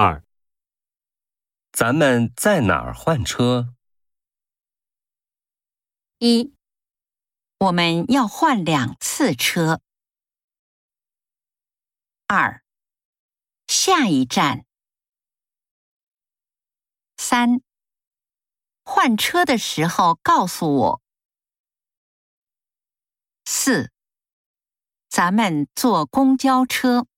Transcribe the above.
二。咱们在哪儿换车？一。我们要换两次车。二。下一站。三。换车的时候告诉我。四。咱们坐公交车。